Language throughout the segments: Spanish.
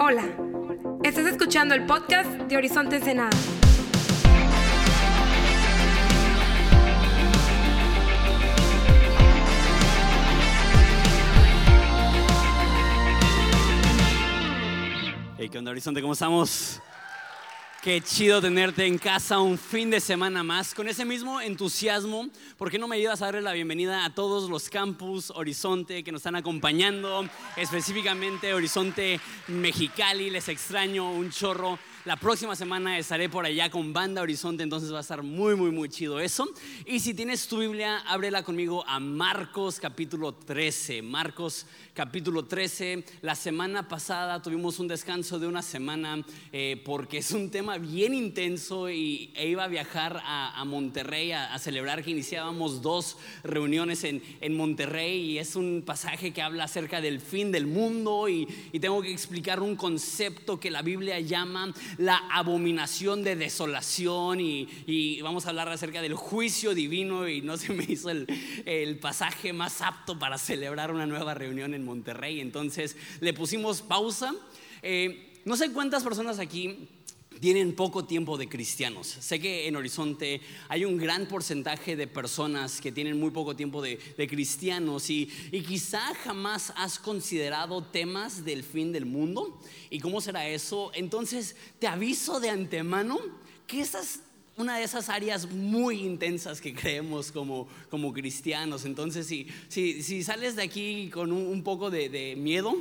Hola, estás escuchando el podcast de Horizonte Ensenada. Hey, ¿qué onda, Horizonte? ¿Cómo estamos? Qué chido tenerte en casa un fin de semana más con ese mismo entusiasmo. ¿Por qué no me ayudas a darle la bienvenida a todos los campus Horizonte que nos están acompañando? Específicamente Horizonte Mexicali, les extraño un chorro. La próxima semana estaré por allá con Banda Horizonte, entonces va a estar muy, muy, muy chido eso. Y si tienes tu Biblia, ábrela conmigo a Marcos capítulo 13. Marcos capítulo 13. La semana pasada tuvimos un descanso de una semana eh, porque es un tema bien intenso y e iba a viajar a, Monterrey a, a, celebrar que iniciábamos dos reuniones en, en, Monterrey y es un pasaje que habla acerca del fin del mundo y, y tengo que explicar un concepto que la Biblia llama la abominación de desolación y, y, vamos a hablar acerca del juicio divino y no se me hizo el, el, pasaje más apto para celebrar una nueva reunión en Monterrey. Entonces le pusimos pausa. Eh, no sé cuántas personas aquí tienen poco tiempo de cristianos. Sé que en Horizonte hay un gran porcentaje de personas que tienen muy poco tiempo de, cristianos y, y, quizá jamás has considerado temas del fin del mundo. ¿Y cómo será eso? Entonces te aviso de antemano que esas una de esas áreas muy intensas que creemos como, como cristianos. Entonces, si, si, sales de aquí con un, poco de miedo,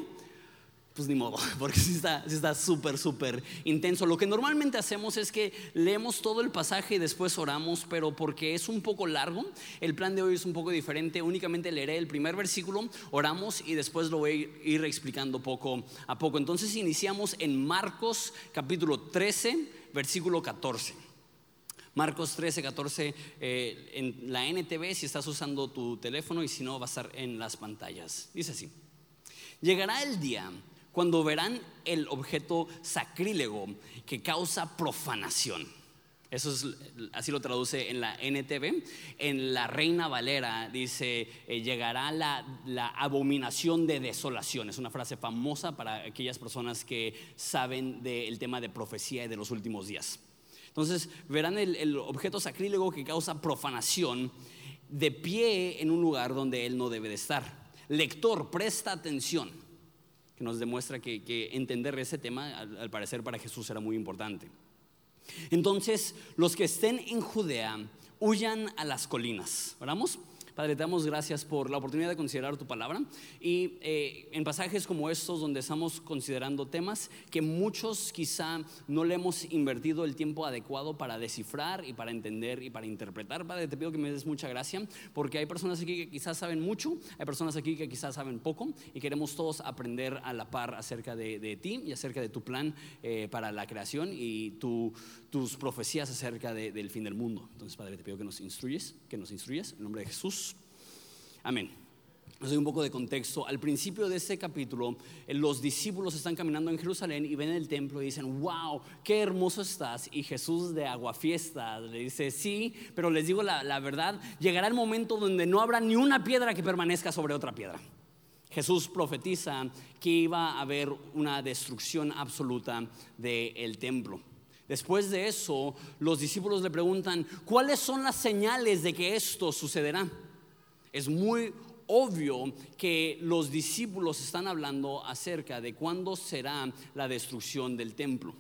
pues ni modo, porque sí está súper, súper intenso. Lo que normalmente hacemos es que leemos todo el pasaje y después oramos, pero porque es un poco largo, el plan de hoy es un poco diferente. Únicamente leeré el primer versículo, oramos y después lo voy a ir explicando poco a poco. Entonces iniciamos en Marcos capítulo 13, versículo 14. Marcos 13, 14 eh, en la NTV si estás usando tu teléfono y si no va a estar en las pantallas. Dice así, llegará el día cuando verán el objeto sacrílego que causa profanación. Eso es, así lo traduce en la NTV. En la Reina Valera dice, eh, llegará la, la, abominación de desolación. Es una frase famosa para aquellas personas que saben del tema de profecía y de los últimos días. Entonces verán el, el, objeto sacrílego que causa profanación de pie en un lugar donde él no debe de estar. Lector, presta atención, que nos demuestra que, entender ese tema, al, al parecer para Jesús era muy importante. Entonces, los que estén en Judea, huyan a las colinas. ¿Oramos? Padre, te damos gracias por la oportunidad de considerar tu palabra y eh, en pasajes como estos donde estamos considerando temas que muchos quizá no le hemos invertido el tiempo adecuado para descifrar y para entender y para interpretar. Padre, te pido que me des mucha gracia porque hay personas aquí que quizás saben mucho, hay personas aquí que quizás saben poco y queremos todos aprender a la par acerca de, ti y acerca de tu plan eh, para la creación y tu, tus profecías acerca de, del fin del mundo. Entonces, Padre, te pido que nos instruyes, que nos instruyes en nombre de Jesús. Amén. Les doy un poco de contexto. Al principio de este capítulo, los discípulos están caminando en Jerusalén y ven el templo y dicen, wow, qué hermoso estás. Y Jesús de aguafiesta le dice, sí, pero les digo la verdad, llegará el momento donde no habrá ni una piedra que permanezca sobre otra piedra. Jesús profetiza que iba a haber una destrucción absoluta del templo. Después de eso, los discípulos le preguntan, ¿cuáles son las señales de que esto sucederá? Es muy obvio que los discípulos están hablando acerca de cuándo será la destrucción del templo.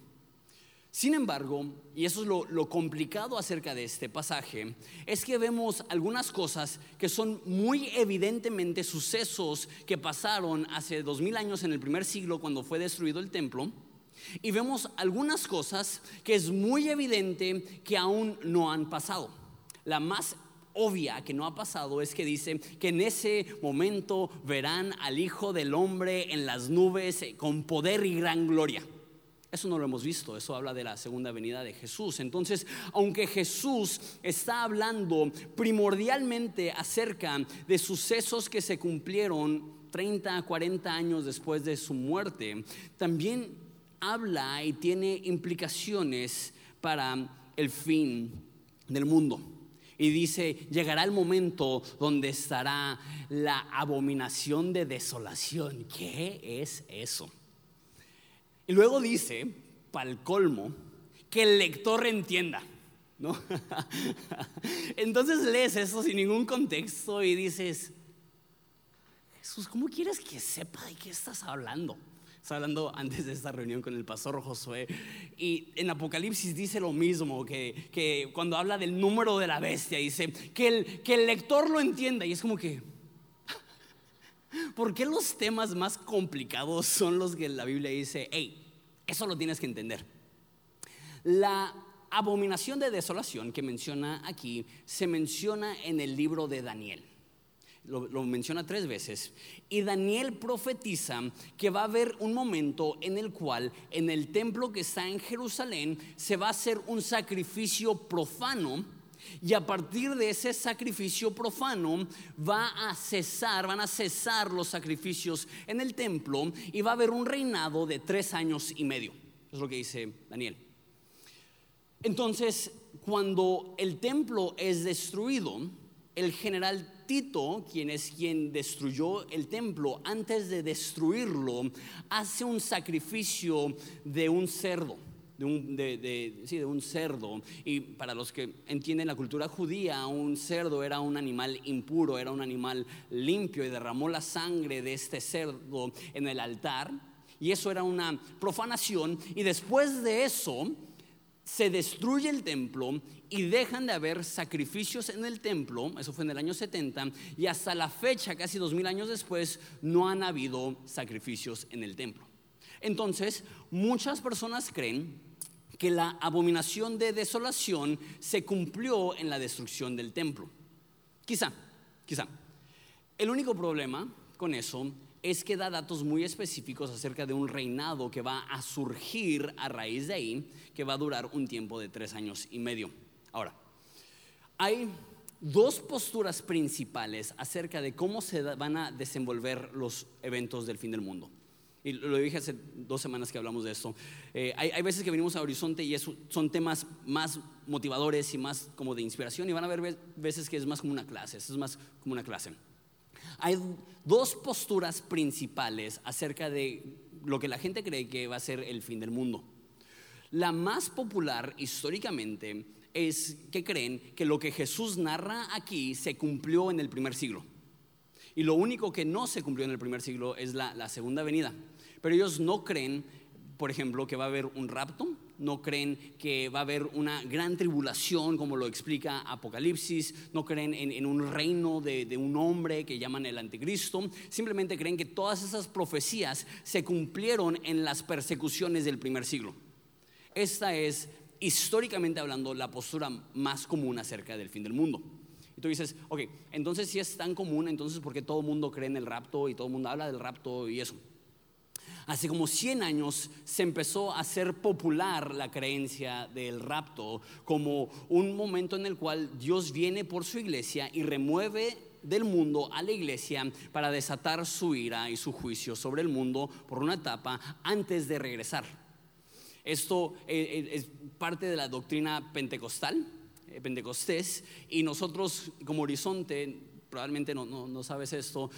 Sin embargo, y eso es lo, lo, complicado acerca de este pasaje, es que vemos algunas cosas que son muy evidentemente sucesos que pasaron hace dos mil años en el primer siglo cuando fue destruido el templo. Y vemos algunas cosas que es muy evidente que aún no han pasado. La más obvia que no ha pasado es que dice que en ese momento verán al Hijo del Hombre en las nubes con poder y gran gloria. Eso no lo hemos visto, eso habla de la segunda venida de Jesús. Entonces, aunque Jesús está hablando primordialmente acerca de sucesos que se cumplieron 30, 40 años después de su muerte, también habla y tiene implicaciones para el fin del mundo. Y dice, llegará el momento donde estará la abominación de desolación. ¿Qué es eso? Y luego dice, para el colmo, que el lector entienda. ¿no? Entonces lees eso sin ningún contexto y dices, Jesús, ¿cómo quieres que sepa de qué estás hablando? Estaba hablando antes de esta reunión con el pastor Josué. Y en Apocalipsis dice lo mismo, que, que cuando habla del número de la bestia, dice que el, que el lector lo entienda. Y es como que, ¿por qué los temas más complicados son los que la Biblia dice, hey, eso lo tienes que entender? La abominación de desolación que menciona aquí se menciona en el libro de Daniel lo, menciona tres veces, y Daniel profetiza que va a haber un momento en el cual en el templo que está en Jerusalén se va a hacer un sacrificio profano. Y a partir de ese sacrificio profano va a cesar, van a cesar los sacrificios en el templo y va a haber un reinado de tres años y medio. Es lo que dice Daniel. Entonces, cuando el templo es destruido, el general Tito, quien es quien destruyó el templo, antes de destruirlo, hace un sacrificio de un cerdo. De un, de, un cerdo. Y para los que entienden la cultura judía, un cerdo era un animal impuro, era un animal limpio y derramó la sangre de este cerdo en el altar. Y eso era una profanación. Y después de eso, se destruye el templo y dejan de haber sacrificios en el templo, eso fue en el año 70, y hasta la fecha, casi dos mil años después, no han habido sacrificios en el templo. Entonces, muchas personas creen que la abominación de desolación se cumplió en la destrucción del templo. Quizá, quizá. El único problema con eso es que da datos muy específicos acerca de un reinado que va a surgir a raíz de ahí, que va a durar un tiempo de tres años y medio. Ahora, hay dos posturas principales acerca de cómo se van a desenvolver los eventos del fin del mundo. Y lo dije hace dos semanas que hablamos de esto. Eh, hay, veces que venimos a Horizonte y son temas más motivadores y más como de inspiración y van a haber veces que es más como una clase, es más como una clase. Hay dos posturas principales acerca de lo que la gente cree que va a ser el fin del mundo. La más popular históricamente es que creen que lo que Jesús narra aquí se cumplió en el primer siglo. Y lo único que no se cumplió en el primer siglo es la, segunda venida. Pero ellos no creen, por ejemplo, que va a haber un rapto, no creen que va a haber una gran tribulación como lo explica Apocalipsis, no creen en, un reino de, un hombre que llaman el anticristo, simplemente creen que todas esas profecías se cumplieron en las persecuciones del primer siglo. Esta es, históricamente hablando, la postura más común acerca del fin del mundo. Y tú dices, ok, entonces si es tan común, entonces ¿por qué todo el mundo cree en el rapto y todo el mundo habla del rapto y eso? Hace como 100 años se empezó a hacer popular la creencia del rapto como un momento en el cual Dios viene por su iglesia y remueve del mundo a la iglesia para desatar su ira y su juicio sobre el mundo por una etapa antes de regresar. Esto eh, eh, es parte de la doctrina pentecostal, eh, pentecostés, y nosotros como horizonte probablemente no, sabes esto,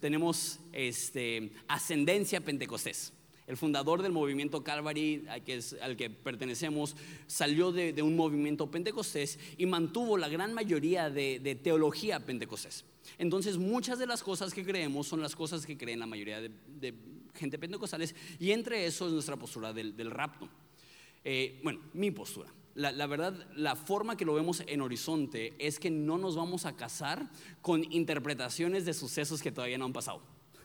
tenemos este, ascendencia pentecostés. El fundador del movimiento Calvary, al que, al que pertenecemos, salió de, un movimiento pentecostés y mantuvo la gran mayoría de, teología pentecostés. Entonces, muchas de las cosas que creemos son las cosas que creen la mayoría de, gente pentecostales, y entre eso es nuestra postura del, rapto. Eh, bueno, mi postura la, verdad, la forma que lo vemos en Horizonte es que no nos vamos a casar con interpretaciones de sucesos que todavía no han pasado.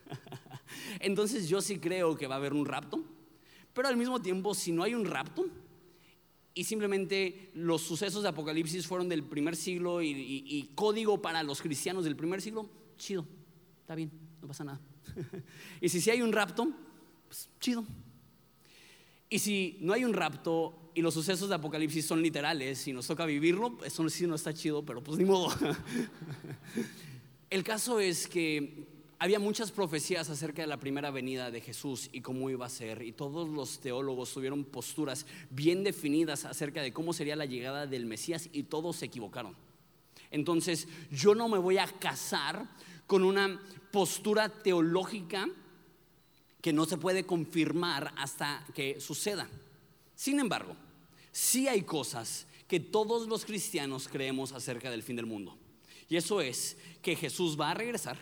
Entonces yo sí creo que va a haber un rapto, pero al mismo tiempo si no hay un rapto y simplemente los sucesos de Apocalipsis fueron del primer siglo y, y código para los cristianos del primer siglo, chido, está bien, no pasa nada. y si sí hay un rapto, pues chido. Y si no hay un rapto y los sucesos de Apocalipsis son literales y nos toca vivirlo, eso sí no está chido, pero pues ni modo. El caso es que había muchas profecías acerca de la primera venida de Jesús y cómo iba a ser, y todos los teólogos tuvieron posturas bien definidas acerca de cómo sería la llegada del Mesías y todos se equivocaron. Entonces, yo no me voy a casar con una postura teológica que no se puede confirmar hasta que suceda. Sin embargo, sí hay cosas que todos los cristianos creemos acerca del fin del mundo. Y eso es que Jesús va a regresar.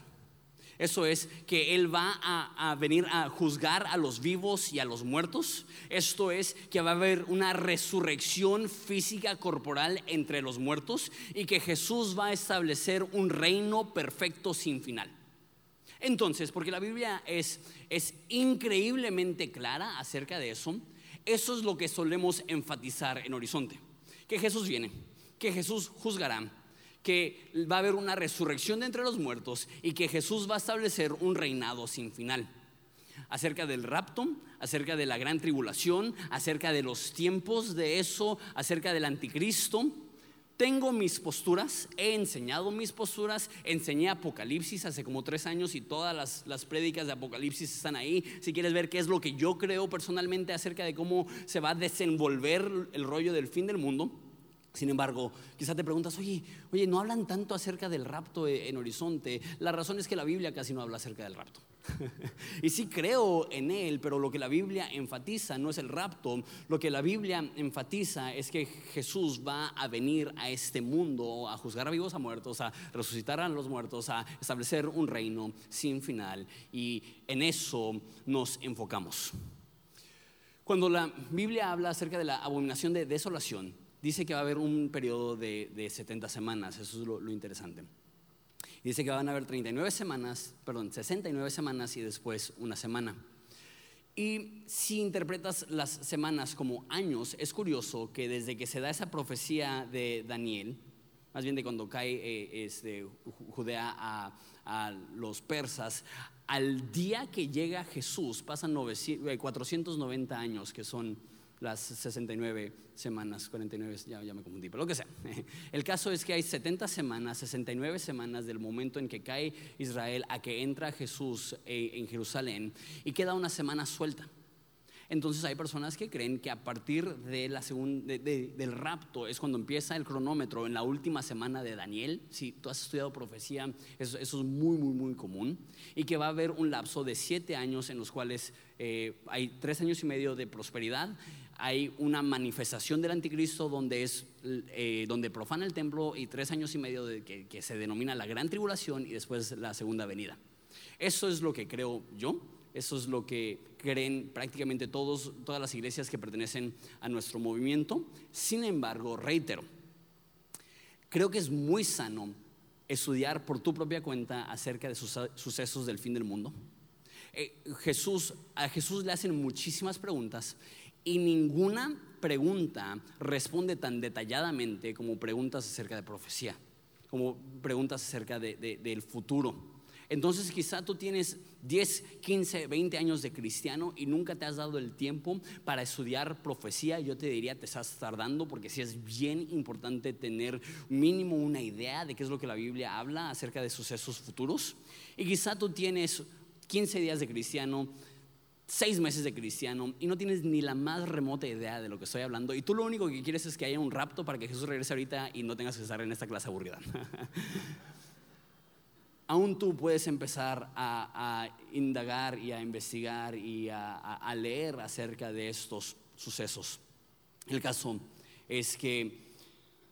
Eso es que Él va a, venir a juzgar a los vivos y a los muertos. Esto es que va a haber una resurrección física corporal entre los muertos y que Jesús va a establecer un reino perfecto sin final. Entonces, porque la Biblia es, es increíblemente clara acerca de eso, eso es lo que solemos enfatizar en Horizonte. Que Jesús viene, que Jesús juzgará, que va a haber una resurrección de entre los muertos y que Jesús va a establecer un reinado sin final. Acerca del rapto, acerca de la gran tribulación, acerca de los tiempos de eso, acerca del anticristo, tengo mis posturas, he enseñado mis posturas, enseñé Apocalipsis hace como tres años y todas las, las prédicas de Apocalipsis están ahí. Si quieres ver qué es lo que yo creo personalmente acerca de cómo se va a desenvolver el rollo del fin del mundo. Sin embargo, quizá te preguntas, oye, oye, no hablan tanto acerca del rapto en Horizonte. La razón es que la Biblia casi no habla acerca del rapto. y sí creo en él, pero lo que la Biblia enfatiza no es el rapto, lo que la Biblia enfatiza es que Jesús va a venir a este mundo a juzgar a vivos a muertos, a resucitar a los muertos, a establecer un reino sin final y en eso nos enfocamos. Cuando la Biblia habla acerca de la abominación de desolación, dice que va a haber un periodo de, 70 semanas, eso es lo interesante dice que van a haber 39 semanas, perdón, 69 semanas y después una semana. Y si interpretas las semanas como años, es curioso que desde que se da esa profecía de Daniel, más bien de cuando cae eh, este, Judea a, a, los persas, al día que llega Jesús pasan 490 eh, años, que son las 69 semanas, 49, ya, ya, me confundí, pero lo que sea. El caso es que hay 70 semanas, 69 semanas del momento en que cae Israel a que entra Jesús eh, en Jerusalén y queda una semana suelta. Entonces hay personas que creen que a partir de la del rapto es cuando empieza el cronómetro en la última semana de Daniel. Si tú has estudiado profecía, eso, es muy, muy, muy común. Y que va a haber un lapso de siete años en los cuales eh, hay tres años y medio de prosperidad, hay una manifestación del anticristo donde, es, eh, donde profana el templo y tres años y medio que, se denomina la gran tribulación y después la segunda venida. Eso es lo que creo yo, eso es lo que creen prácticamente todos, todas las iglesias que pertenecen a nuestro movimiento. Sin embargo, reitero, creo que es muy sano estudiar por tu propia cuenta acerca de sus sucesos del fin del mundo. Eh, Jesús, a Jesús le hacen muchísimas preguntas y ninguna pregunta responde tan detalladamente como preguntas acerca de profecía, como preguntas acerca del futuro. Entonces quizá tú tienes 10, 15, 20 años de cristiano y nunca te has dado el tiempo para estudiar profecía. Yo te diría, te estás tardando porque sí es bien importante tener mínimo una idea de qué es lo que la Biblia habla acerca de sucesos futuros. Y quizá tú tienes 15 días de cristiano, seis meses de cristiano y no tienes ni la más remota idea de lo que estoy hablando y tú lo único que quieres es que haya un rapto para que Jesús regrese ahorita y no tengas que estar en esta clase aburrida. Aún tú puedes empezar a, indagar y a investigar y a leer acerca de estos sucesos. El caso es que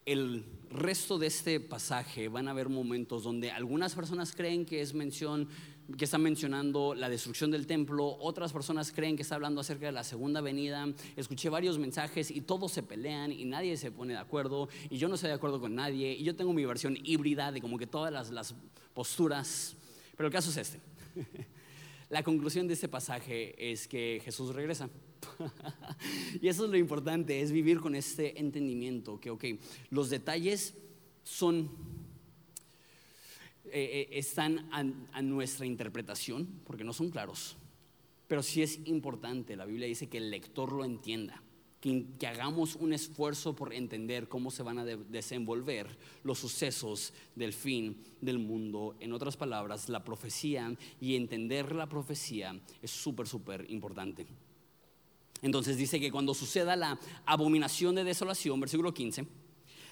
el resto de este pasaje van a haber momentos donde algunas personas creen que es mención que está mencionando la destrucción del templo, otras personas creen que está hablando acerca de la segunda venida. Escuché varios mensajes y todos se pelean y nadie se pone de acuerdo y yo no estoy de acuerdo con nadie y yo tengo mi versión híbrida de como que todas las, las posturas, pero el caso es este. La conclusión de este pasaje es que Jesús regresa. y eso es lo importante, es vivir con este entendimiento, que, ok, los detalles son eh, eh, están a, nuestra interpretación, porque no son claros, pero sí es importante, la Biblia dice que el lector lo entienda, que, que hagamos un esfuerzo por entender cómo se van a desenvolver los sucesos del fin del mundo. En otras palabras, la profecía y entender la profecía es súper, súper importante. Entonces dice que cuando suceda la abominación de desolación, versículo 15,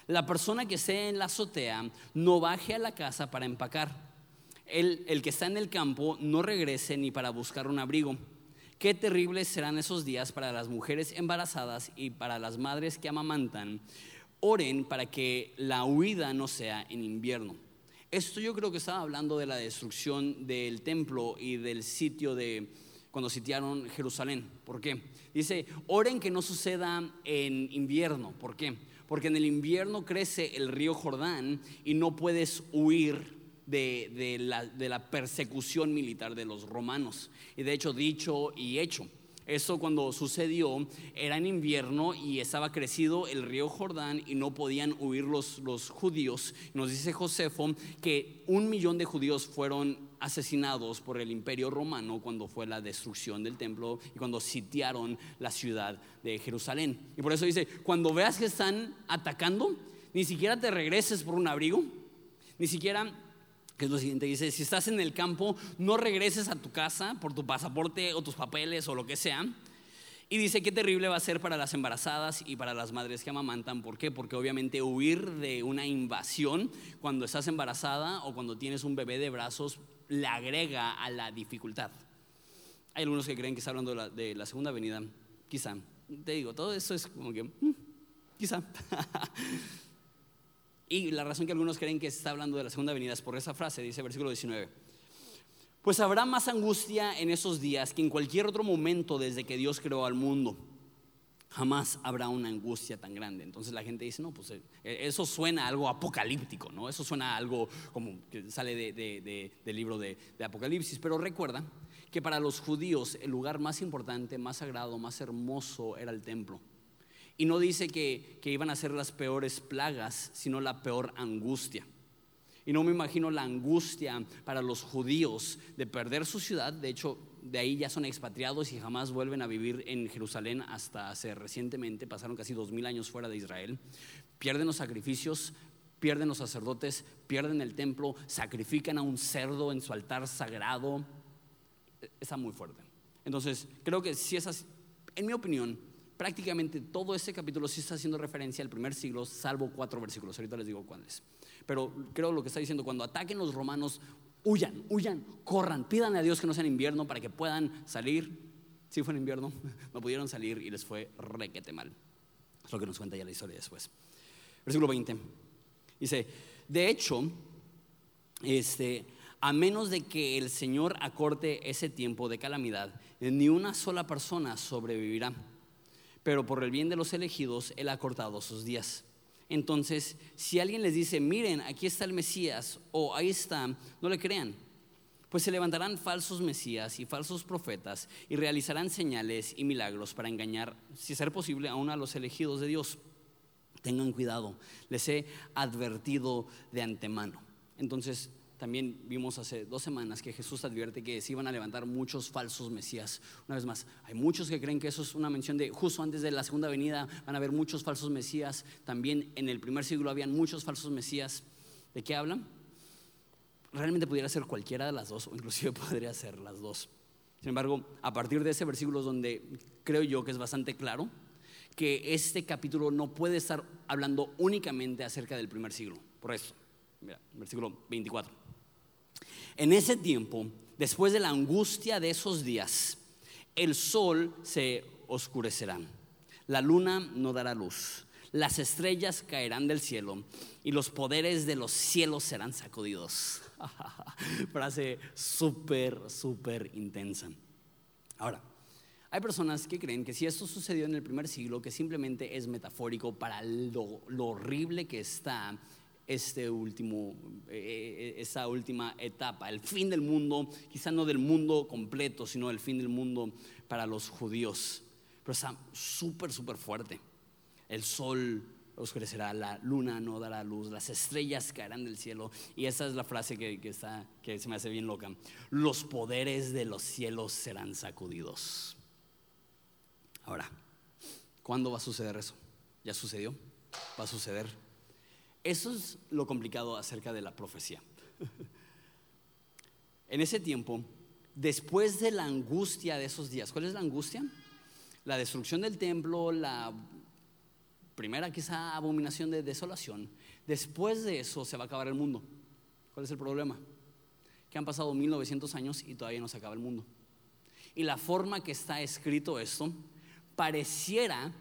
la persona que esté en la azotea no baje a la casa para empacar. El, el que está en el campo no regrese ni para buscar un abrigo. qué terribles serán esos días para las mujeres embarazadas y para las madres que amamantan. Oren para que la huida no sea en invierno. Esto yo creo que estaba hablando de la destrucción del templo y del sitio de cuando sitiaron Jerusalén. ¿Por qué? Dice, oren que no suceda en invierno. ¿Por qué? Porque en el invierno crece el río Jordán y no puedes huir de, la, de la persecución militar de los romanos. Y de hecho, dicho y hecho. Eso cuando sucedió era en invierno y estaba crecido el río Jordán y no podían huir los, los judíos. Nos dice Josefo que un millón de judíos fueron asesinados por el imperio romano cuando fue la destrucción del templo y cuando sitiaron la ciudad de Jerusalén. Y por eso dice, cuando veas que están atacando, ni siquiera te regreses por un abrigo, ni siquiera que es lo siguiente, dice, si estás en el campo, no regreses a tu casa por tu pasaporte o tus papeles o lo que sea. Y dice qué terrible va a ser para las embarazadas y para las madres que amamantan. ¿Por qué? Porque obviamente huir de una invasión cuando estás embarazada o cuando tienes un bebé de brazos le agrega a la dificultad. Hay algunos que creen que está hablando de la, segunda venida. Quizá. Te digo, todo eso es como que, mm, quizá. Y la razón que algunos creen que se está hablando de la segunda venida es por esa frase, dice versículo 19. Pues habrá más angustia en esos días que en cualquier otro momento desde que Dios creó al mundo. Jamás habrá una angustia tan grande. Entonces la gente dice, no, pues eh, eso suena algo apocalíptico, ¿no? Eso suena algo como que sale del libro de Apocalipsis. Pero recuerda que para los judíos el lugar más importante, más sagrado, más hermoso era el templo. Y no dice que, iban a ser las peores plagas, sino la peor angustia. Y no me imagino la angustia para los judíos de perder su ciudad. De hecho, de ahí ya son expatriados y jamás vuelven a vivir en Jerusalén hasta hace recientemente. Pasaron casi dos mil años fuera de Israel. Pierden los sacrificios, pierden los sacerdotes, pierden el templo, sacrifican a un cerdo en su altar sagrado. Está muy fuerte. Entonces, creo que si esas, en mi opinión, prácticamente todo ese capítulo sí está haciendo referencia al primer siglo, salvo cuatro versículos. Ahorita les digo cuáles. Pero creo lo que está diciendo, cuando ataquen los romanos, huyan, huyan, corran, pidan a Dios que no sea en invierno para que puedan salir. Si fue en invierno, no pudieron salir y les fue requete mal. Es lo que nos cuenta ya la historia después. Versículo 20. Dice, de hecho, este, a menos de que el Señor acorte ese tiempo de calamidad, ni una sola persona sobrevivirá pero por el bien de los elegidos, Él ha cortado sus días. Entonces, si alguien les dice, miren, aquí está el Mesías, o ahí está, no le crean. Pues se levantarán falsos Mesías y falsos profetas y realizarán señales y milagros para engañar, si ser posible, aún a los elegidos de Dios. Tengan cuidado, les he advertido de antemano. Entonces, también vimos hace dos semanas que Jesús advierte que se iban a levantar muchos falsos mesías. Una vez más, hay muchos que creen que eso es una mención de justo antes de la segunda venida van a haber muchos falsos mesías. También en el primer siglo habían muchos falsos mesías. ¿De qué hablan? Realmente pudiera ser cualquiera de las dos o inclusive podría ser las dos. Sin embargo, a partir de ese versículo donde creo yo que es bastante claro que este capítulo no puede estar hablando únicamente acerca del primer siglo. Por eso, mira, versículo 24. En ese tiempo, después de la angustia de esos días, el sol se oscurecerá, la luna no dará luz, las estrellas caerán del cielo y los poderes de los cielos serán sacudidos. Frase súper, súper intensa. Ahora, hay personas que creen que si esto sucedió en el primer siglo, que simplemente es metafórico para lo, lo horrible que está este último, eh, eh, esa última etapa, el fin del mundo, quizá no del mundo completo, sino el fin del mundo para los judíos. Pero está súper, súper fuerte. El sol oscurecerá, la luna no dará luz, las estrellas caerán del cielo. Y esa es la frase que, que, está, que se me hace bien loca. Los poderes de los cielos serán sacudidos. Ahora, ¿cuándo va a suceder eso? ¿Ya sucedió? ¿Va a suceder? Eso es lo complicado acerca de la profecía. en ese tiempo, después de la angustia de esos días, ¿cuál es la angustia? La destrucción del templo, la primera quizá abominación de desolación. Después de eso se va a acabar el mundo. ¿Cuál es el problema? Que han pasado 1900 años y todavía no se acaba el mundo. y la forma que está escrito esto, pareciera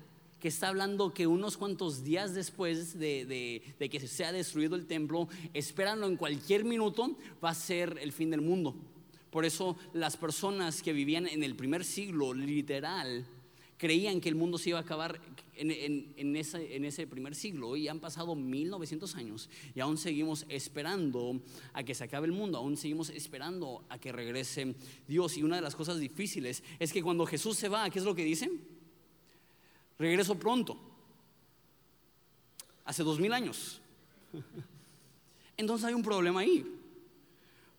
que está hablando que unos cuantos días después de, que se ha destruido el templo, esperando en cualquier minuto, va a ser el fin del mundo. Por eso las personas que vivían en el primer siglo, literal, creían que el mundo se iba a acabar en, ese, primer siglo y han pasado 1900 años y aún seguimos esperando a que se acabe el mundo, aún seguimos esperando a que regrese Dios. Y una de las cosas difíciles es que cuando Jesús se va, ¿qué es lo que dicen? Regreso pronto. Hace dos mil años. Entonces hay un problema ahí.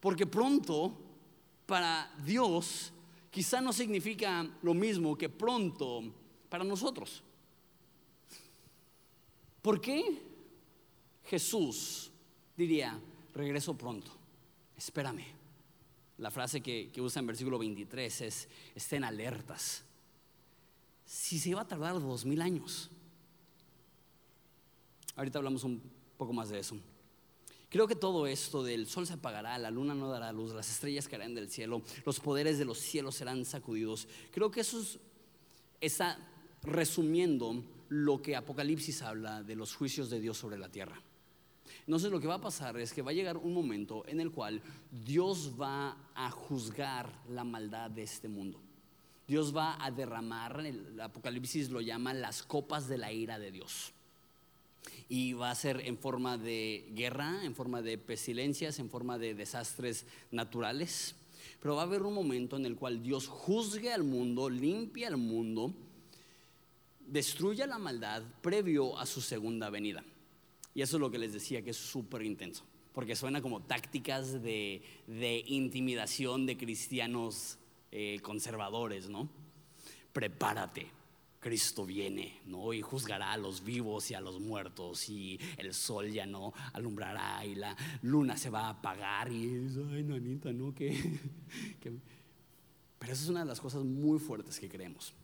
Porque pronto para Dios quizá no significa lo mismo que pronto para nosotros. ¿Por qué Jesús diría, regreso pronto? Espérame. La frase que, que usa en versículo 23 es, estén alertas si se iba a tardar dos mil años. Ahorita hablamos un poco más de eso. Creo que todo esto del sol se apagará, la luna no dará luz, las estrellas caerán del cielo, los poderes de los cielos serán sacudidos. Creo que eso está resumiendo lo que Apocalipsis habla de los juicios de Dios sobre la tierra. Entonces lo que va a pasar es que va a llegar un momento en el cual Dios va a juzgar la maldad de este mundo. Dios va a derramar, el Apocalipsis lo llama las copas de la ira de Dios. Y va a ser en forma de guerra, en forma de pestilencias, en forma de desastres naturales. Pero va a haber un momento en el cual Dios juzgue al mundo, limpia al mundo, destruya la maldad previo a su segunda venida. Y eso es lo que les decía, que es súper intenso, porque suena como tácticas de, de intimidación de cristianos eh, conservadores, ¿no? Prepárate, Cristo viene, ¿no? Y juzgará a los vivos y a los muertos, y el sol ya no alumbrará, y la luna se va a apagar, y ay, nanita, ¿no? Que, Pero esa es una de las cosas muy fuertes que creemos.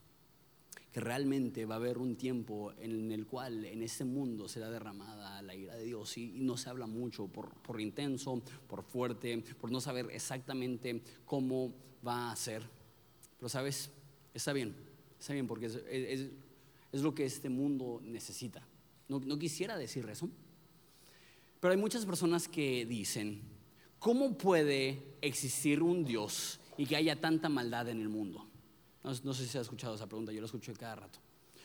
Que realmente va a haber un tiempo en el cual en este mundo será derramada la ira de Dios y, no se habla mucho por, por intenso, por fuerte, por no saber exactamente cómo va a hacer. Pero sabes, está bien, está bien porque es, lo que este mundo necesita. No, quisiera decir eso. Pero hay muchas personas que dicen, ¿cómo puede existir un Dios y que haya tanta maldad en el mundo? No, no, sé si ha escuchado esa pregunta, yo la escucho cada rato.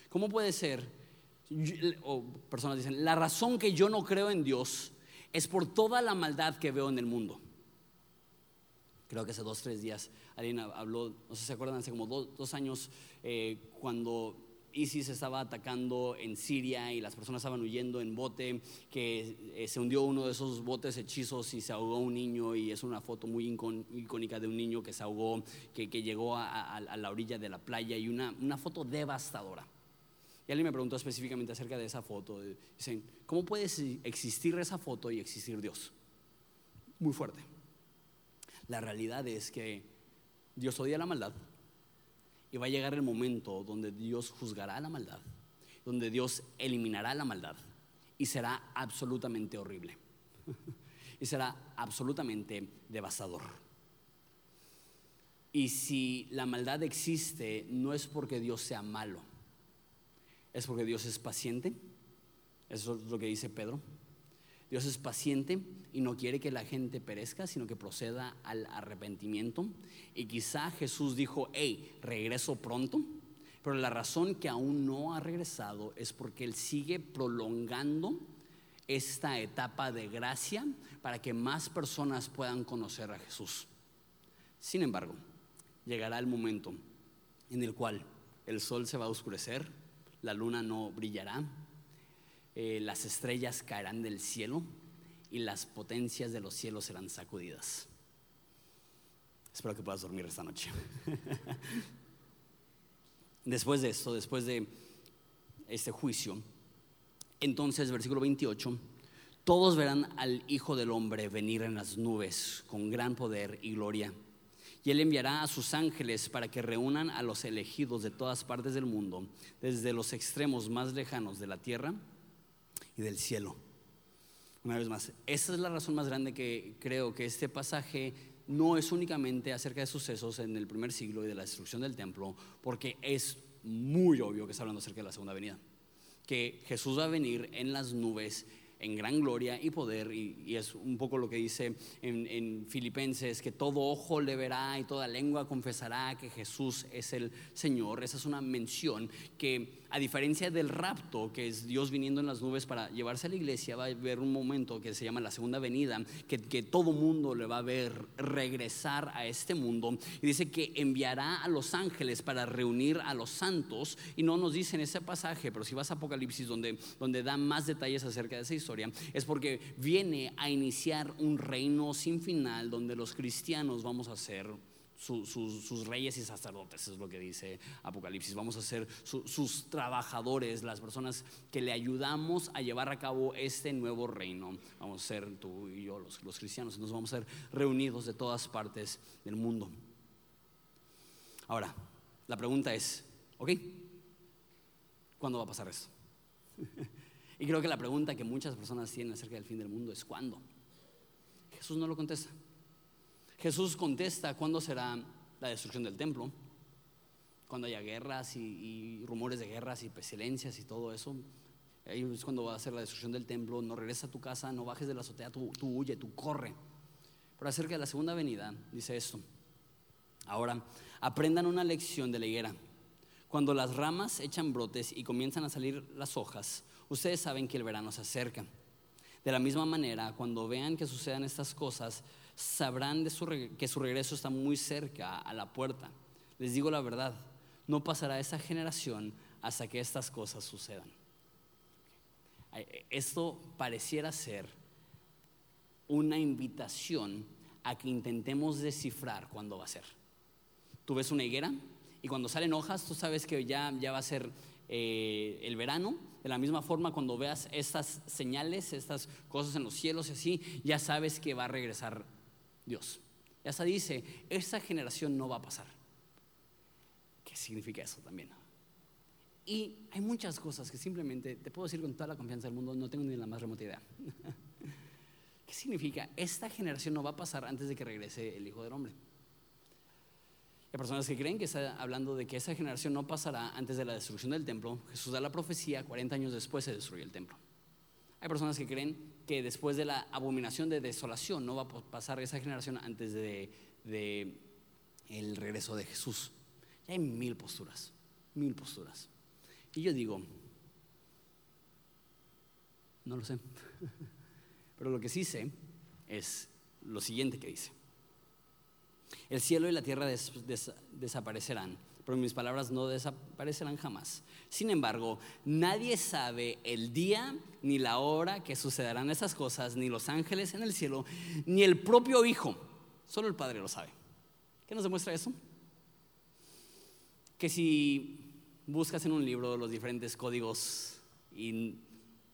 ¿Cómo puede ser? O personas dicen, la razón que yo no creo en Dios es por toda la maldad que veo en el mundo. Creo que hace dos, tres días alguien habló, no sé si se acuerdan, hace como dos, años, eh, cuando ISIS estaba atacando en Siria y las personas estaban huyendo en bote, que eh, se hundió uno de esos botes hechizos y se ahogó un niño y es una foto muy icónica de un niño que se ahogó, que, llegó a, la orilla de la playa y una, una foto devastadora. Y alguien me preguntó específicamente acerca de esa foto. Dicen, ¿cómo puede existir esa foto y existir Dios? Muy fuerte. La realidad es que Dios odia la maldad y va a llegar el momento donde Dios juzgará la maldad, donde Dios eliminará la maldad y será absolutamente horrible y será absolutamente devastador. Y si la maldad existe, no es porque Dios sea malo, es porque Dios es paciente. Eso es lo que dice Pedro. Dios es paciente y no quiere que la gente perezca, sino que proceda al arrepentimiento. Y quizá Jesús dijo, hey, regreso pronto, pero la razón que aún no ha regresado es porque Él sigue prolongando esta etapa de gracia para que más personas puedan conocer a Jesús. Sin embargo, llegará el momento en el cual el sol se va a oscurecer, la luna no brillará, eh, las estrellas caerán del cielo y las potencias de los cielos serán sacudidas. Espero que puedas dormir esta noche. después de esto, después de este juicio, entonces, versículo 28, todos verán al Hijo del Hombre venir en las nubes con gran poder y gloria. Y Él enviará a sus ángeles para que reúnan a los elegidos de todas partes del mundo, desde los extremos más lejanos de la tierra y del cielo. Una vez más, esa es la razón más grande que creo que este pasaje no es únicamente acerca de sucesos en el primer siglo y de la destrucción del templo, porque es muy obvio que está hablando acerca de la segunda venida. Que Jesús va a venir en las nubes en gran gloria y poder, y, es un poco lo que dice en, en, Filipenses, que todo ojo le verá y toda lengua confesará que Jesús es el Señor. Esa es una mención que a diferencia del rapto, que es Dios viniendo en las nubes para llevarse a la iglesia, va a haber un momento que se llama la segunda venida, que, todo mundo le va a ver regresar a este mundo. Y dice que enviará a los ángeles para reunir a los santos. Y no nos dice en ese pasaje, pero si vas a Apocalipsis, donde, donde da más detalles acerca de esa historia, es porque viene a iniciar un reino sin final, donde los cristianos vamos a ser sus reyes y sacerdotes, es lo que dice Apocalipsis. Vamos a ser sus trabajadores, las personas que le ayudamos a llevar a cabo este nuevo reino. Vamos a ser tú y yo, los, los cristianos, nos vamos a ser reunidos de todas partes del mundo. Ahora, la pregunta es, ¿ok? ¿Cuándo va a pasar eso? y creo que la pregunta que muchas personas tienen acerca del fin del mundo es ¿cuándo? Jesús no lo contesta. Jesús contesta cuándo será la destrucción del templo, cuando haya guerras y, rumores de guerras y pestilencias y todo eso. Ahí es cuando va a ser la destrucción del templo. No regresa a tu casa, no bajes de la azotea, tú, tú huye, tú corre. Pero acerca de la segunda venida, dice esto. Ahora, aprendan una lección de la higuera. Cuando las ramas echan brotes y comienzan a salir las hojas, ustedes saben que el verano se acerca. De la misma manera, cuando vean que sucedan estas cosas, sabrán que su regreso está muy cerca a la puerta. Les digo la verdad, no pasará esa generación hasta que estas cosas sucedan. Esto pareciera ser una invitación a que intentemos descifrar cuándo va a ser. Tú ves una higuera y cuando salen hojas, tú sabes que ya, ya va a ser eh, el verano. De la misma forma, cuando veas estas señales, estas cosas en los cielos y así, ya sabes que va a regresar Dios. Ya se dice, esta generación no va a pasar. ¿Qué significa eso también? Y hay muchas cosas que simplemente, te puedo decir con toda la confianza del mundo, no tengo ni la más remota idea. ¿Qué significa? Esta generación no va a pasar antes de que regrese el Hijo del Hombre. Hay personas que creen que está hablando de que esa generación no pasará antes de la destrucción del templo. Jesús da la profecía, 40 años después se destruye el templo. Hay personas que creen que después de la abominación de desolación no va a pasar esa generación antes de, el regreso de Jesús. Hay mil posturas, mil posturas. Y yo digo, no lo sé. Pero lo que sí sé es lo siguiente que dice. El cielo y la tierra desaparecerán, pero mis palabras no desaparecerán jamás. Sin embargo, nadie sabe el día ni la hora que sucederán esas cosas, ni los ángeles en el cielo, ni el propio Hijo. Solo el Padre lo sabe. ¿Qué nos demuestra eso? Que si buscas en un libro los diferentes códigos y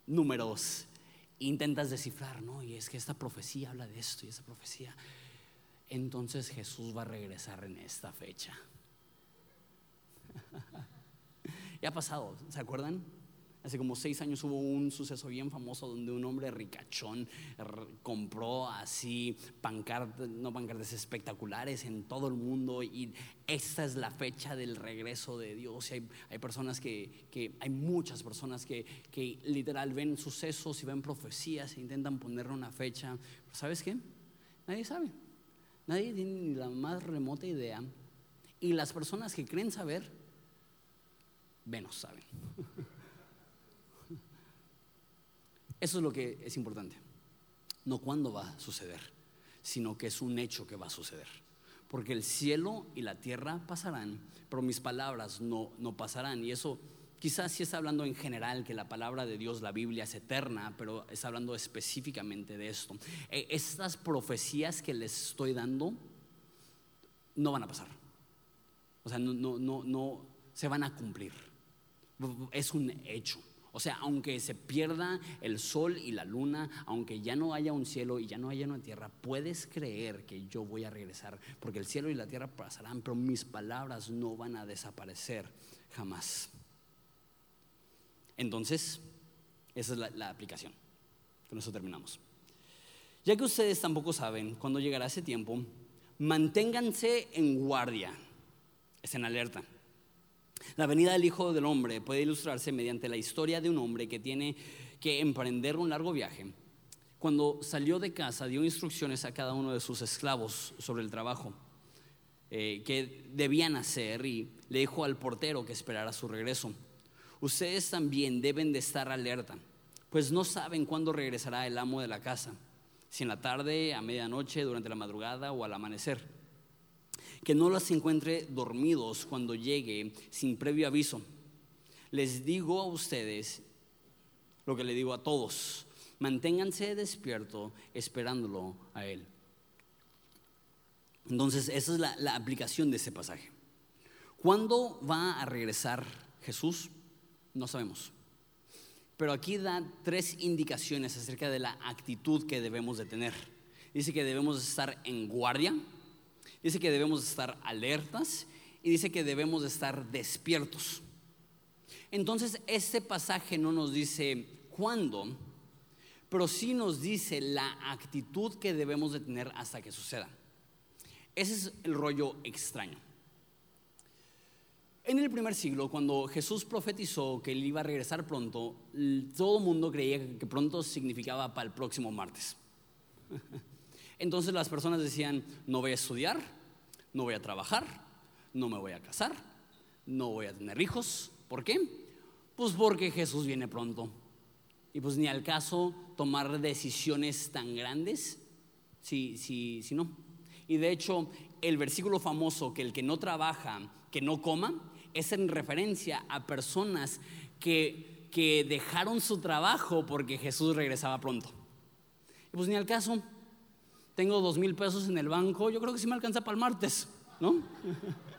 números, intentas descifrar, ¿no? Y es que esta profecía habla de esto y esa profecía. Entonces Jesús va a regresar en esta fecha. ya ha pasado, ¿se acuerdan? Hace como seis años hubo un suceso bien famoso donde un hombre ricachón compró así pancartas, no pancartas espectaculares en todo el mundo y esta es la fecha del regreso de Dios. hay, hay, personas que, que, hay muchas personas que, que literal ven sucesos y ven profecías e intentan ponerle una fecha. ¿Sabes qué? Nadie sabe. Nadie tiene ni la más remota idea. Y las personas que creen saber, menos saben. Eso es lo que es importante. No cuándo va a suceder, sino que es un hecho que va a suceder. Porque el cielo y la tierra pasarán, pero mis palabras no, no pasarán. Y eso quizás sí está hablando en general que la palabra de Dios, la Biblia, es eterna, pero está hablando específicamente de esto. E, estas profecías que les estoy dando no van a pasar. O sea, no, no, no, no se van a cumplir. Es un hecho. O sea, aunque se pierda el sol y la luna, aunque ya no haya un cielo y ya no haya una tierra, puedes creer que yo voy a regresar, porque el cielo y la tierra pasarán, pero mis palabras no van a desaparecer jamás. Entonces, esa es la, aplicación. Con eso terminamos. Ya que ustedes tampoco saben cuándo llegará ese tiempo, manténganse en guardia, estén alerta. La venida del Hijo del Hombre puede ilustrarse mediante la historia de un hombre que tiene que emprender un largo viaje. Cuando salió de casa dio instrucciones a cada uno de sus esclavos sobre el trabajo eh, que debían hacer y le dijo al portero que esperara su regreso. Ustedes también deben de estar alerta, pues no saben cuándo regresará el amo de la casa, si en la tarde, a medianoche, durante la madrugada o al amanecer que no las encuentre dormidos cuando llegue sin previo aviso. Les digo a ustedes lo que le digo a todos, manténganse despierto esperándolo a Él. Entonces, esa es la, la aplicación de ese pasaje. ¿Cuándo va a regresar Jesús? No sabemos. Pero aquí da tres indicaciones acerca de la actitud que debemos de tener. Dice que debemos estar en guardia, Dice que debemos estar alertas y dice que debemos estar despiertos. Entonces, este pasaje no nos dice cuándo, pero sí nos dice la actitud que debemos de tener hasta que suceda. Ese es el rollo extraño. En el primer siglo, cuando Jesús profetizó que él iba a regresar pronto, todo el mundo creía que pronto significaba para el próximo martes. Entonces las personas decían, no voy a estudiar, no voy a trabajar, no me voy a casar, no voy a tener hijos. ¿Por qué? Pues porque Jesús viene pronto. Y pues ni al caso tomar decisiones tan grandes si, si, si no. Y de hecho, el versículo famoso que el que no trabaja, que no coma, es en referencia a personas que, que dejaron su trabajo porque Jesús regresaba pronto. Y pues ni al caso, tengo dos mil pesos en el banco, yo creo que sí me alcanza para el martes, ¿no?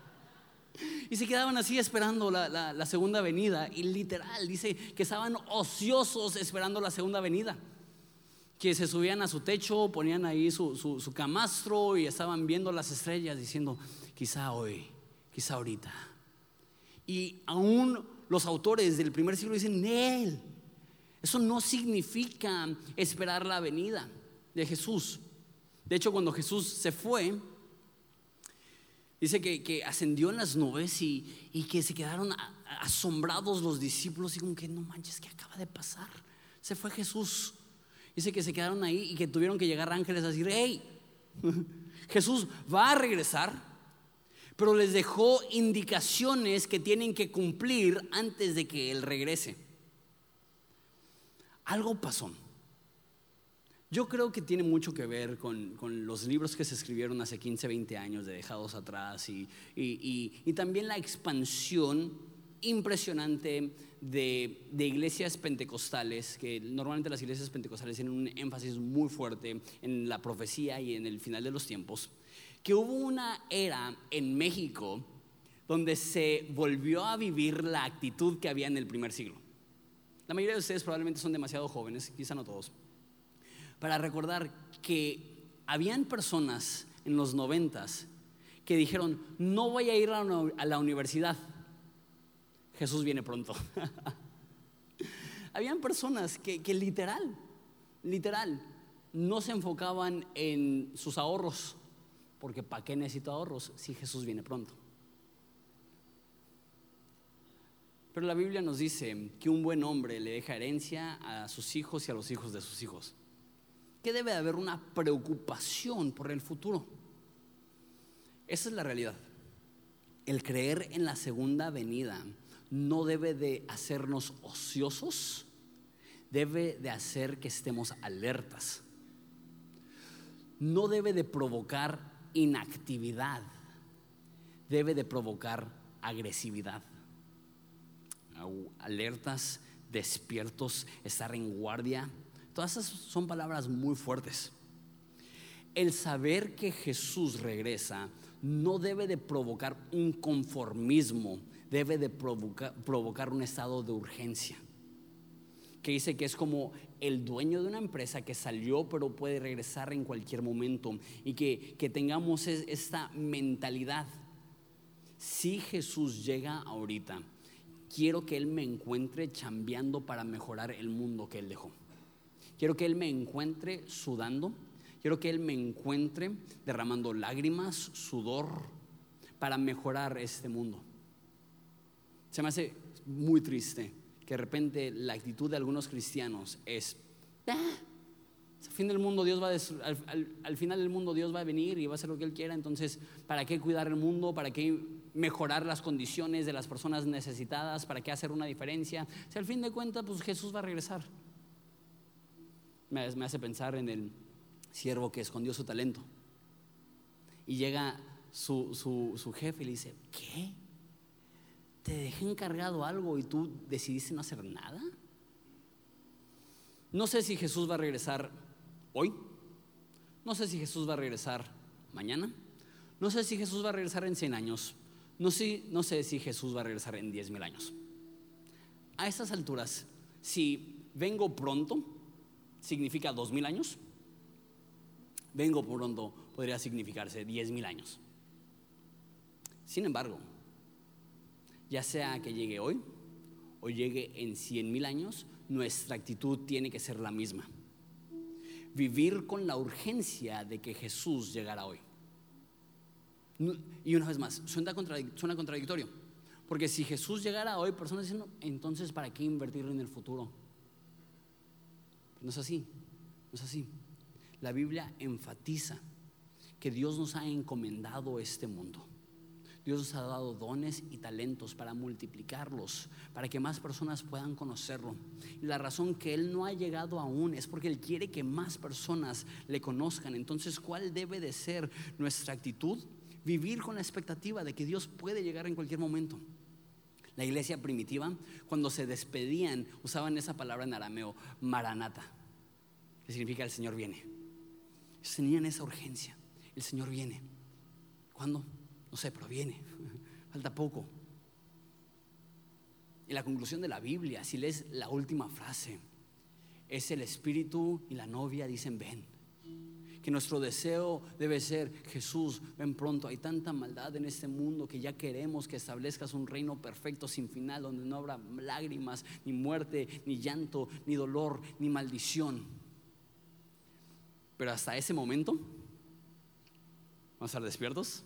Y se quedaban así esperando la, segunda venida. Y literal, dice que estaban ociosos esperando la segunda venida. Que se subían a su techo, ponían ahí su, su camastro y estaban viendo las estrellas diciendo, quizá hoy, quizá ahorita. Y aún los autores del primer siglo dicen, él, eso no significa esperar la venida de Jesús. De hecho, cuando Jesús se fue, dice que, ascendió en las nubes y, que se quedaron asombrados los discípulos y como que no manches, ¿qué acaba de pasar? Se fue Jesús. Dice que se quedaron ahí y que tuvieron que llegar ángeles a decir, hey, Jesús va a regresar, pero les dejó indicaciones que tienen que cumplir antes de que Él regrese. Algo pasó. Yo creo que tiene mucho que ver con, los libros que se escribieron hace 15, 20 años de Dejados Atrás y, también la expansión impresionante de, iglesias pentecostales, que normalmente las iglesias pentecostales tienen un énfasis muy fuerte en la profecía y en el final de los tiempos, que hubo una era en México donde se volvió a vivir la actitud que había en el primer siglo. La mayoría de ustedes probablemente son demasiado jóvenes, quizá no todos para recordar que habían personas en los noventas que dijeron, no voy a ir a la universidad, Jesús viene pronto. habían personas que, literal, literal, no se enfocaban en sus ahorros, porque ¿para qué necesito ahorros si Jesús viene pronto? Pero la Biblia nos dice que un buen hombre le deja herencia a sus hijos y a los hijos de sus hijos que debe haber una preocupación por el futuro. Esa es la realidad. El creer en la segunda venida no debe de hacernos ociosos, debe de hacer que estemos alertas. No debe de provocar inactividad, debe de provocar agresividad. Alertas, despiertos, estar en guardia, Todas esas son palabras muy fuertes. El saber que Jesús regresa no debe de provocar un conformismo, debe de provocar, un estado de urgencia. Que dice que es como el dueño de una empresa que salió pero puede regresar en cualquier momento y que, que tengamos esta mentalidad. Si Jesús llega ahorita, quiero que Él me encuentre chambeando para mejorar el mundo que Él dejó. Quiero que Él me encuentre sudando. Quiero que Él me encuentre derramando lágrimas, sudor, para mejorar este mundo. Se me hace muy triste que de repente la actitud de algunos cristianos es, ah, al fin del mundo Dios va al, final del mundo Dios va a venir y va a hacer lo que Él quiera, entonces, ¿para qué cuidar el mundo? ¿Para qué mejorar las condiciones de las personas necesitadas? ¿Para qué hacer una diferencia? Si al fin de cuentas, pues Jesús va a regresar. Me, hace pensar en el siervo que escondió su talento. Y llega su, su, su jefe y le dice, ¿qué? ¿Te dejé encargado algo y tú decidiste no hacer nada? No sé si Jesús va a regresar hoy. No sé si Jesús va a regresar mañana. No sé si Jesús va a regresar en 100 años. No sé, no sé si Jesús va a regresar en 10 mil años. A estas alturas, si vengo pronto, significa dos mil años. Vengo pronto podría significarse 10 mil años. Sin embargo, ya sea que llegue hoy o llegue en 100 mil años, nuestra actitud tiene que ser la misma vivir con la urgencia de que Jesús llegara hoy. Y una vez más, suena, contradictorio. Porque si Jesús llegara hoy, personas dicen, entonces ¿para qué invertir en el futuro? No es así, no es así. La Biblia enfatiza que Dios nos ha encomendado este mundo. Dios nos ha dado dones y talentos para multiplicarlos, para que más personas puedan conocerlo. Y la razón que Él no ha llegado aún es porque Él quiere que más personas le conozcan. Entonces, ¿cuál debe de ser nuestra actitud? Vivir con la expectativa de que Dios puede llegar en cualquier momento. La iglesia primitiva, cuando se despedían, usaban esa palabra en arameo, maranata, que significa el Señor viene. Tenían esa urgencia, el Señor viene. ¿Cuándo? No sé, pero viene. Falta poco. Y la conclusión de la Biblia, si lees la última frase, es el espíritu y la novia dicen ven. Que nuestro deseo debe ser, Jesús, ven pronto. Hay tanta maldad en este mundo que ya queremos que establezcas un reino perfecto sin final, donde no habrá lágrimas, ni muerte, ni llanto, ni dolor, ni maldición. Pero hasta ese momento, vamos a estar despiertos,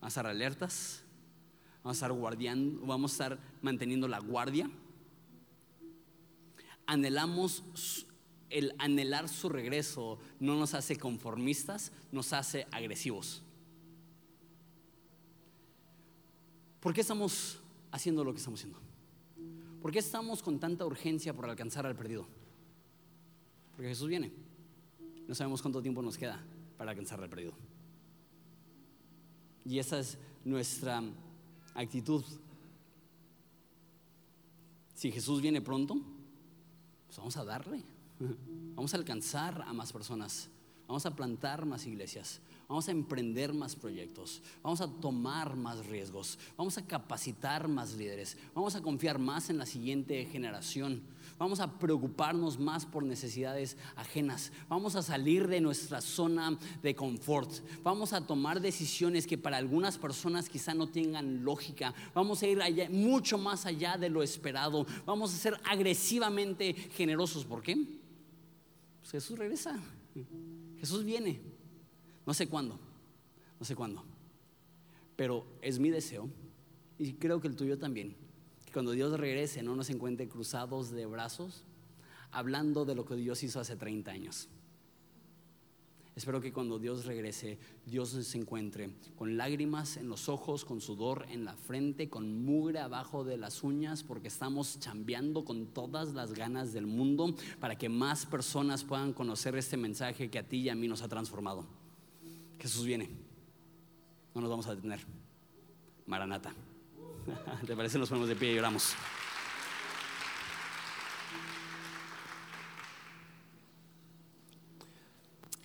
Vamos a estar alertas, vamos a estar guardiando, vamos a estar manteniendo la guardia. Anhelamos el anhelar su regreso no nos hace conformistas, nos hace agresivos. ¿Por qué estamos haciendo lo que estamos haciendo? ¿Por qué estamos con tanta urgencia por alcanzar al perdido? Porque Jesús viene. No sabemos cuánto tiempo nos queda para alcanzar al perdido. Y esa es nuestra actitud. Si Jesús viene pronto, pues vamos a darle. Vamos a alcanzar a más personas. Vamos a plantar más iglesias vamos a emprender más proyectos, vamos a tomar más riesgos, vamos a capacitar más líderes, vamos a confiar más en la siguiente generación, vamos a preocuparnos más por necesidades ajenas, vamos a salir de nuestra zona de confort, vamos a tomar decisiones que para algunas personas quizá no tengan lógica, vamos a ir allá, mucho más allá de lo esperado, vamos a ser agresivamente generosos. ¿Por qué? Pues Jesús regresa, Jesús viene. No sé cuándo, no sé cuándo. Pero es mi deseo, y creo que el tuyo también, que cuando Dios regrese no nos encuentre cruzados de brazos hablando de lo que Dios hizo hace 30 años. Espero que cuando Dios regrese, Dios nos encuentre con lágrimas en los ojos, con sudor en la frente, con mugre abajo de las uñas, porque estamos chambeando con todas las ganas del mundo para que más personas puedan conocer este mensaje que a ti y a mí nos ha transformado. Jesús viene. No nos vamos a detener. Maranata. ¿Te parece? Nos ponemos de pie y oramos.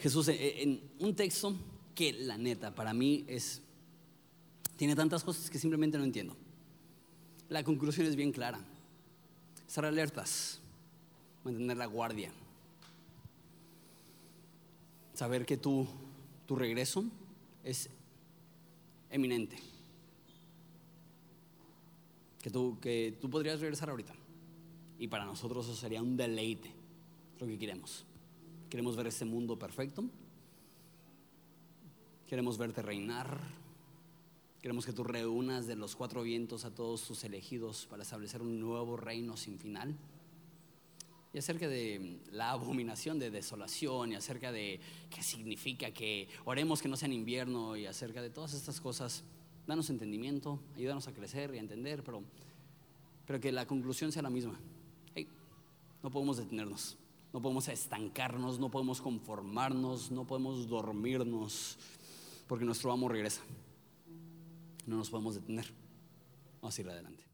Jesús, en un texto que la neta para mí es, tiene tantas cosas que simplemente no entiendo. La conclusión es bien clara. Estar alertas, mantener la guardia, saber que tú tu regreso es eminente. Que tú, que tú podrías regresar ahorita. Y para nosotros eso sería un deleite. lo que queremos. Queremos ver este mundo perfecto. Queremos verte reinar. Queremos que tú reúnas de los cuatro vientos a todos tus elegidos para establecer un nuevo reino sin final. Y acerca de la abominación de desolación y acerca de qué significa que oremos que no sea en invierno y acerca de todas estas cosas, danos entendimiento, ayúdanos a crecer y a entender, pero, pero que la conclusión sea la misma. no podemos detenernos, no podemos estancarnos, no podemos conformarnos, no podemos dormirnos, porque nuestro amo regresa. No nos podemos detener. Vamos a ir adelante.